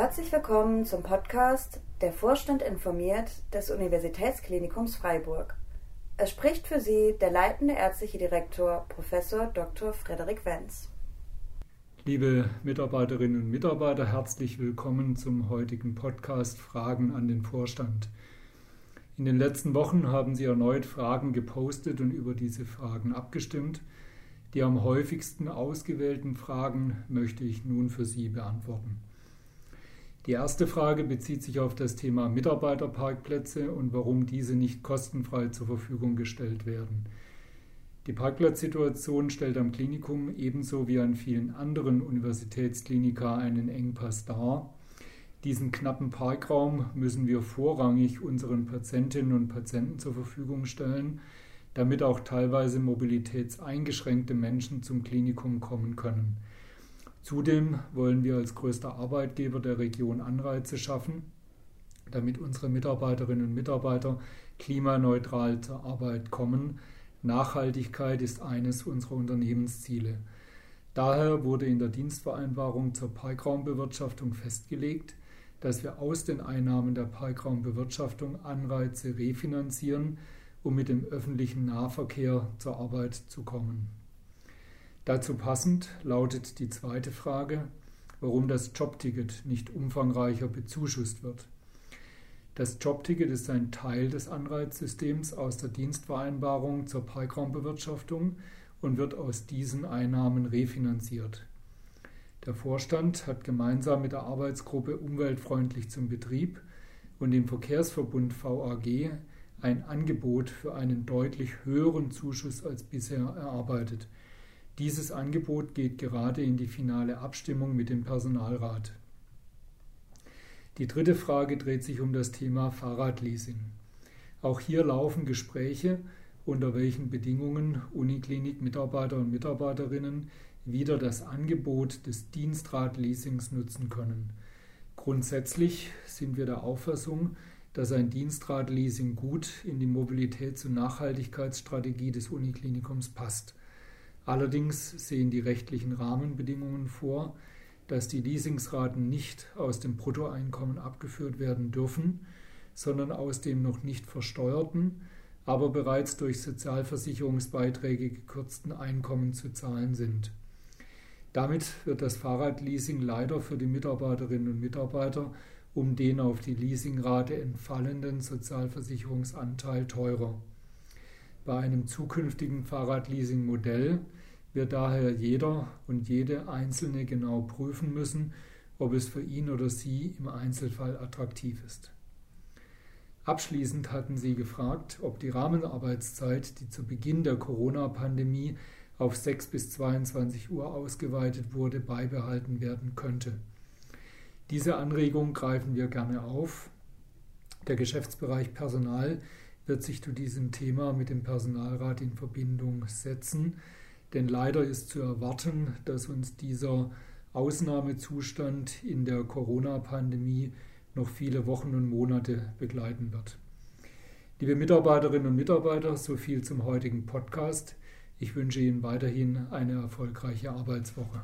Herzlich willkommen zum Podcast Der Vorstand informiert des Universitätsklinikums Freiburg. Es spricht für Sie der leitende ärztliche Direktor Prof. Dr. Frederik Wenz. Liebe Mitarbeiterinnen und Mitarbeiter, herzlich willkommen zum heutigen Podcast Fragen an den Vorstand. In den letzten Wochen haben Sie erneut Fragen gepostet und über diese Fragen abgestimmt. Die am häufigsten ausgewählten Fragen möchte ich nun für Sie beantworten. Die erste Frage bezieht sich auf das Thema Mitarbeiterparkplätze und warum diese nicht kostenfrei zur Verfügung gestellt werden. Die Parkplatzsituation stellt am Klinikum ebenso wie an vielen anderen Universitätsklinika einen Engpass dar. Diesen knappen Parkraum müssen wir vorrangig unseren Patientinnen und Patienten zur Verfügung stellen, damit auch teilweise mobilitätseingeschränkte Menschen zum Klinikum kommen können. Zudem wollen wir als größter Arbeitgeber der Region Anreize schaffen, damit unsere Mitarbeiterinnen und Mitarbeiter klimaneutral zur Arbeit kommen. Nachhaltigkeit ist eines unserer Unternehmensziele. Daher wurde in der Dienstvereinbarung zur Parkraumbewirtschaftung festgelegt, dass wir aus den Einnahmen der Parkraumbewirtschaftung Anreize refinanzieren, um mit dem öffentlichen Nahverkehr zur Arbeit zu kommen. Dazu passend lautet die zweite Frage, warum das Jobticket nicht umfangreicher bezuschusst wird. Das Jobticket ist ein Teil des Anreizsystems aus der Dienstvereinbarung zur Parkraumbewirtschaftung und wird aus diesen Einnahmen refinanziert. Der Vorstand hat gemeinsam mit der Arbeitsgruppe Umweltfreundlich zum Betrieb und dem Verkehrsverbund VAG ein Angebot für einen deutlich höheren Zuschuss als bisher erarbeitet. Dieses Angebot geht gerade in die finale Abstimmung mit dem Personalrat. Die dritte Frage dreht sich um das Thema Fahrradleasing. Auch hier laufen Gespräche, unter welchen Bedingungen Uniklinik-Mitarbeiter und Mitarbeiterinnen wieder das Angebot des Dienstradleasings nutzen können. Grundsätzlich sind wir der Auffassung, dass ein Dienstradleasing gut in die Mobilitäts- und Nachhaltigkeitsstrategie des Uniklinikums passt. Allerdings sehen die rechtlichen Rahmenbedingungen vor, dass die Leasingsraten nicht aus dem Bruttoeinkommen abgeführt werden dürfen, sondern aus dem noch nicht versteuerten, aber bereits durch Sozialversicherungsbeiträge gekürzten Einkommen zu zahlen sind. Damit wird das Fahrradleasing leider für die Mitarbeiterinnen und Mitarbeiter um den auf die Leasingrate entfallenden Sozialversicherungsanteil teurer. Bei einem zukünftigen Fahrradleasing-Modell wird daher jeder und jede Einzelne genau prüfen müssen, ob es für ihn oder sie im Einzelfall attraktiv ist. Abschließend hatten Sie gefragt, ob die Rahmenarbeitszeit, die zu Beginn der Corona-Pandemie auf 6 bis 22 Uhr ausgeweitet wurde, beibehalten werden könnte. Diese Anregung greifen wir gerne auf. Der Geschäftsbereich Personal wird sich zu diesem Thema mit dem Personalrat in Verbindung setzen, denn leider ist zu erwarten, dass uns dieser Ausnahmezustand in der Corona-Pandemie noch viele Wochen und Monate begleiten wird. Liebe Mitarbeiterinnen und Mitarbeiter, so viel zum heutigen Podcast. Ich wünsche Ihnen weiterhin eine erfolgreiche Arbeitswoche.